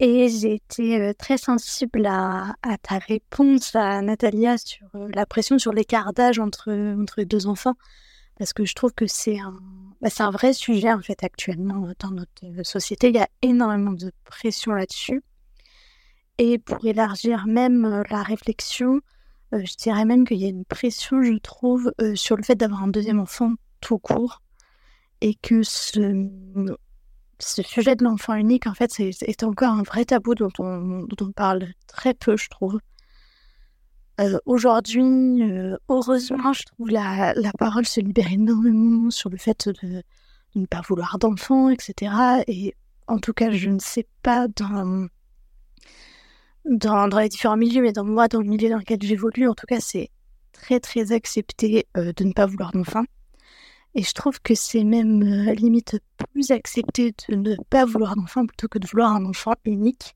et j'ai été euh, très sensible à, ta réponse à Natalia sur la pression sur l'écart d'âge entre, entre deux enfants parce que je trouve que c'est un, bah, un vrai sujet en fait actuellement euh, dans notre euh, société. Il y a énormément de pression là-dessus. Et pour élargir même euh, la réflexion, je dirais même qu'il y a une pression, je trouve, sur le fait d'avoir un deuxième enfant tout court. Et que ce, ce sujet de l'enfant unique, en fait, c'est encore un vrai tabou dont on, dont on parle très peu, je trouve. Euh, aujourd'hui, euh, heureusement, je trouve la, la parole se libère énormément sur le fait de, ne pas vouloir d'enfants, etc. Et en tout cas, je ne sais pas dans, dans, les différents milieux, mais dans moi, dans le milieu dans lequel j'évolue, en tout cas, c'est très, très accepté euh, de ne pas vouloir d'enfants. Et je trouve que c'est même limite plus accepté de ne pas vouloir d'enfants plutôt que de vouloir un enfant unique.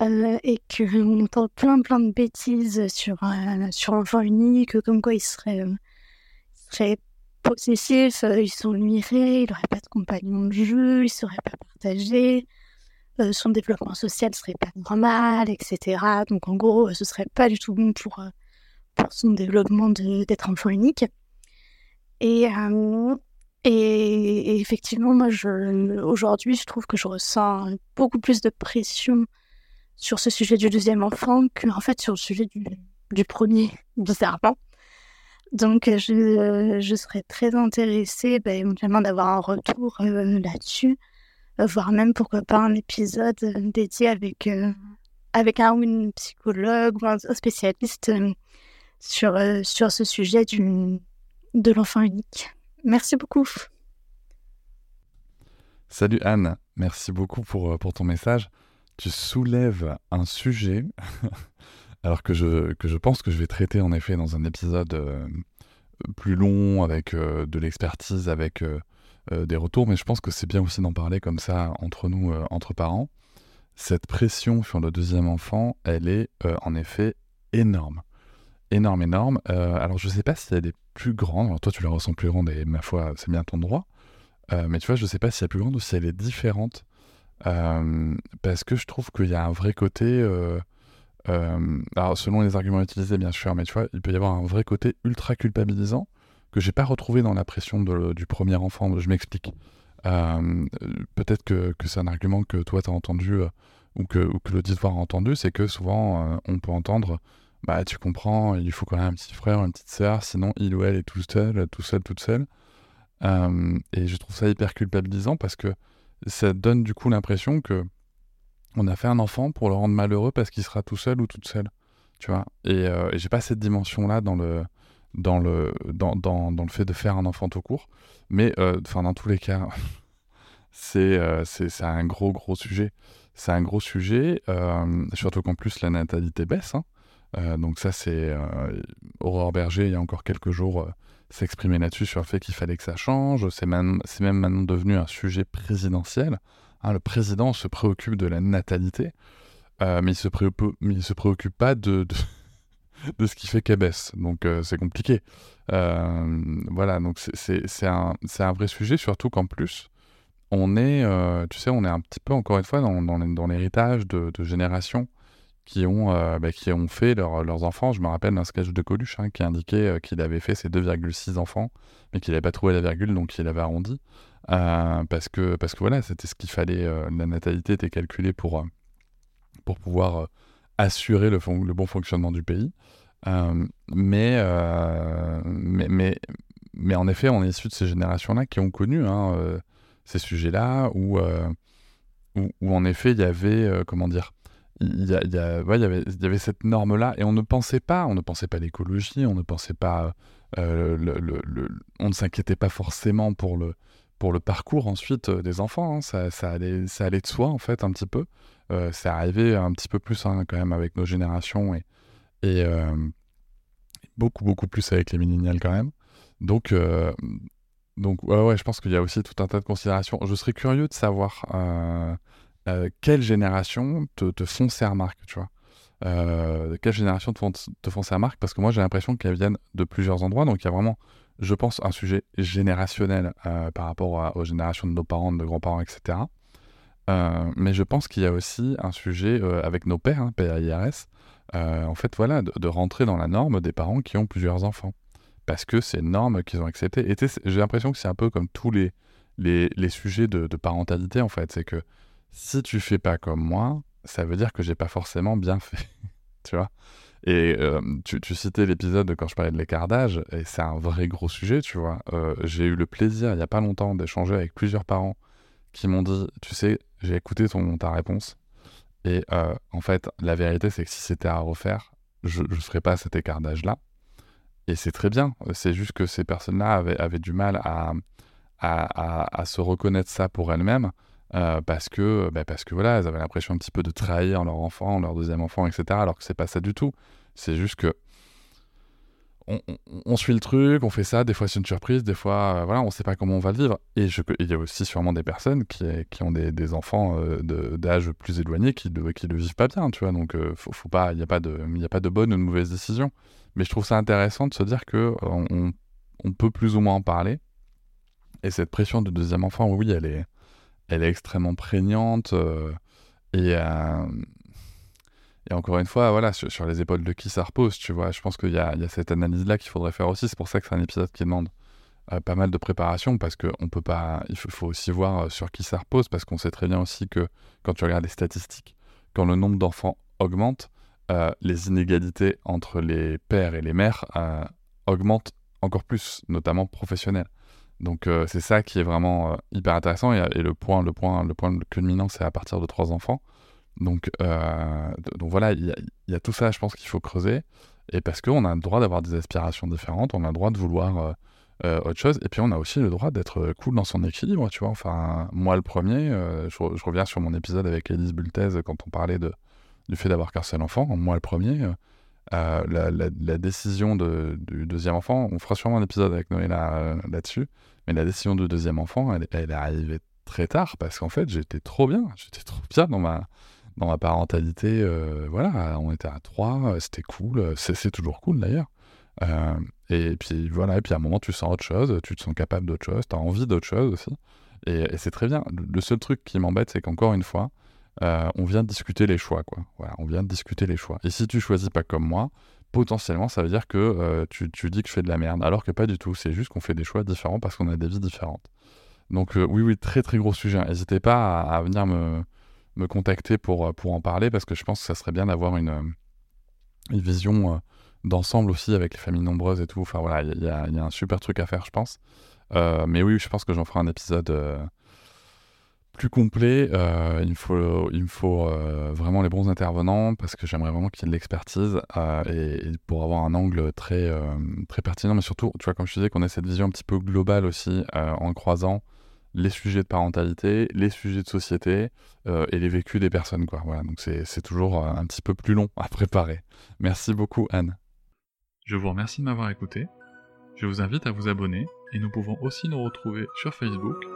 Euh, et qu'on entend plein plein de bêtises sur, euh, sur l'enfant unique, comme quoi il serait, euh, possessif, il s'ennuierait, il n'aurait pas de compagnon de jeu, il ne serait pas partagé, son développement social serait pas normal, etc. Donc en gros, ce serait pas du tout bon pour, pour son développement d'être enfant unique. Et, et, effectivement, moi, aujourd'hui, je trouve que je ressens beaucoup plus de pression sur ce sujet du deuxième enfant que en fait sur le sujet du, premier, bizarrement. Donc je, serais très intéressée bah, éventuellement d'avoir un retour euh, là-dessus, euh, voire même pourquoi pas un épisode euh, dédié avec, avec un ou une psychologue ou un spécialiste sur, sur ce sujet du, de l'enfant unique. Merci beaucoup. Salut Anne, merci beaucoup pour, pour ton message tu soulèves un sujet, alors que je, que je pense que je vais traiter en effet dans un épisode euh, plus long, avec euh, de l'expertise, avec euh, des retours, mais je pense que c'est bien aussi d'en parler comme ça entre nous, entre parents. Cette pression sur le deuxième enfant, elle est en effet énorme. Énorme, énorme. alors je ne sais pas si elle est plus grande, alors toi tu la ressens plus grande et ma foi c'est bien ton droit, mais tu vois je ne sais pas si elle est plus grande ou si elle est différente euh, parce que je trouve qu'il y a un vrai côté. Euh, euh, alors, selon les arguments utilisés, bien sûr, mais tu vois, il peut y avoir un vrai côté ultra culpabilisant que j'ai pas retrouvé dans la pression du premier enfant. Je m'explique. Peut-être que, que c'est un argument que toi, tu as entendu ou que, ou que l'auditoire a entendu, c'est que souvent, on peut entendre bah tu comprends, il faut quand même un petit frère, une petite sœur, sinon il ou elle est tout seul, tout seul, toute seule. et je trouve ça hyper culpabilisant parce que ça donne du coup l'impression que on a fait un enfant pour le rendre malheureux parce qu'il sera tout seul ou toute seule. Tu vois euh, et, j'ai pas cette dimension-là dans le, dans, le, dans, dans, dans, le fait de faire un enfant tout court. Mais euh, dans tous les cas, euh, c'est c'est un gros, gros sujet. C'est un gros sujet, surtout qu'en plus la natalité baisse. Hein. Donc ça, c'est Aurore Berger, il y a encore quelques jours, s'exprimer là-dessus sur le fait qu'il fallait que ça change. C'est même, même, maintenant devenu un sujet présidentiel. Hein, le président se préoccupe de la natalité. mais il se préoccupe, il se préoccupe pas de, de, ce qui fait qu'elle baisse. Donc c'est compliqué. voilà, donc c'est un, un, vrai sujet, surtout qu'en plus, on est, tu sais, on est un petit peu, encore une fois, dans, dans l'héritage de, de générations qui ont, euh, bah, qui ont fait leurs enfants. Je me rappelle d'un sketch de Coluche hein, qui indiquait euh, qu'il avait fait ses 2,6 enfants, mais qu'il n'avait pas trouvé la virgule, donc il avait arrondi. Euh, parce, que, parce que voilà, c'était ce qu'il fallait. la natalité était calculée pour, pour pouvoir assurer le, le, bon fonctionnement du pays. mais, mais, mais, mais, en effet, on est issu de ces générations-là qui ont connu hein, ces sujets-là, où, où, où, en effet, il y avait, comment dire, il y, avait, il y avait cette norme-là, et on ne pensait pas, on ne pensait pas l'écologie, on ne pensait pas, euh, on ne s'inquiétait pas forcément pour le, pour le parcours ensuite euh, des enfants. Hein. Ça, ça, allait, ça allait de soi en fait un petit peu. Euh, c'est arrivé un petit peu plus hein, quand même avec nos générations et, et beaucoup beaucoup plus avec les millénials quand même. Donc donc ouais, ouais, je pense qu'il y a aussi tout un tas de considérations. Je serais curieux de savoir euh, quelle génération te, te font ces remarques, tu vois? Euh, Quelle génération te font, te font ces remarques? Parce que moi, j'ai l'impression qu'elles viennent de plusieurs endroits. Donc, il y a vraiment, je pense, un sujet générationnel euh, par rapport aux générations de nos parents, de nos grands-parents, etc. mais je pense qu'il y a aussi un sujet avec nos pères, hein, PAIRS, en fait, voilà, de, rentrer dans la norme des parents qui ont plusieurs enfants. Parce que c'est une norme qu'ils ont acceptée. J'ai l'impression que c'est un peu comme tous les, les, les sujets de, de, parentalité, en fait. C'est que si tu fais pas comme moi, ça veut dire que j'ai pas forcément bien fait. tu vois Et euh, tu, citais l'épisode quand je parlais de l'écart d'âge, et c'est un vrai gros sujet, tu vois. Euh, j'ai eu le plaisir, il y a pas longtemps, d'échanger avec plusieurs parents qui m'ont dit, tu sais, j'ai écouté ton, ta réponse, et euh, en fait, la vérité, c'est que si c'était à refaire, je ne ferais pas cet écart d'âge-là. Et c'est très bien. C'est juste que ces personnes-là avaient, avaient, du mal à, à, à, se reconnaître ça pour elles-mêmes. Euh, parce que bah, parce que voilà, elles avaient l'impression un petit peu de trahir leur enfant, leur deuxième enfant, etc. Alors que c'est pas ça du tout. C'est juste que on, suit le truc, on fait ça, des fois c'est une surprise, des fois euh, voilà, on sait pas comment on va le vivre. Et il y a aussi sûrement des personnes qui, qui ont des, enfants euh, d'âge plus éloigné qui ne qui le vivent pas bien, tu vois. Donc faut, pas, il n'y a pas de, il a pas de bonne ou de mauvaise décision. Mais je trouve ça intéressant de se dire que on, on peut plus ou moins en parler. Et cette pression de deuxième enfant, oui, elle est, elle est extrêmement prégnante. Euh, et, euh, et encore une fois, voilà, sur, les épaules de qui ça repose, tu vois. Je pense qu'il y, a, cette analyse-là qu'il faudrait faire aussi. C'est pour ça que c'est un épisode qui demande euh, pas mal de préparation, parce qu'on peut pas. Il faut, aussi voir sur qui ça repose, parce qu'on sait très bien aussi que quand tu regardes les statistiques, quand le nombre d'enfants augmente, les inégalités entre les pères et les mères augmentent encore plus, notamment professionnelles. Donc euh, c'est ça qui est vraiment euh, hyper intéressant et, le point le point le point culminant c'est à partir de trois enfants. Donc euh, donc voilà il y, a tout ça je pense qu'il faut creuser et parce qu'on a le droit d'avoir des aspirations différentes, on a le droit de vouloir autre chose et puis on a aussi le droit d'être cool dans son équilibre tu vois. Enfin moi le premier je, reviens sur mon épisode avec Elise Bultez quand on parlait de du fait d'avoir qu'un seul enfant. Moi le premier la, la, décision du deuxième enfant, on fera sûrement un épisode avec Noé là, là-dessus, mais la décision du deuxième enfant, elle, est arrivée très tard parce qu'en fait, j'étais trop bien. J'étais trop bien dans ma, dans ma parentalité. Euh, voilà, on était à trois, c'était cool. C'est toujours cool d'ailleurs. Euh, et puis voilà, et puis à un moment, tu sens autre chose, tu te sens capable d'autre chose, tu as envie d'autre chose aussi. Et, c'est très bien. Le seul truc qui m'embête, c'est qu'encore une fois, euh, on vient de discuter les choix, on vient discuter les choix. Et si tu choisis pas comme moi, potentiellement, ça veut dire que euh, tu, dis que je fais de la merde. Alors que pas du tout. C'est juste qu'on fait des choix différents parce qu'on a des vies différentes. Donc, euh, oui, oui, très, très gros sujet. N'hésitez pas à, venir me, contacter pour, en parler parce que je pense que ça serait bien d'avoir une, une vision d'ensemble aussi avec les familles nombreuses et tout. Enfin, voilà, il y, y, a un super truc à faire, je pense. mais oui, je pense que j'en ferai un épisode plus complet, euh, il me faut, euh, vraiment les bons intervenants parce que j'aimerais vraiment qu'il y ait de l'expertise euh, et, pour avoir un angle très, pertinent. Mais surtout, tu vois, comme je disais, qu'on ait cette vision un petit peu globale aussi en croisant les sujets de parentalité, les sujets de société et les vécus des personnes. Voilà, donc c'est toujours un petit peu plus long à préparer. Merci beaucoup, Anne. Je vous remercie de m'avoir écouté. Je vous invite à vous abonner et nous pouvons aussi nous retrouver sur Facebook,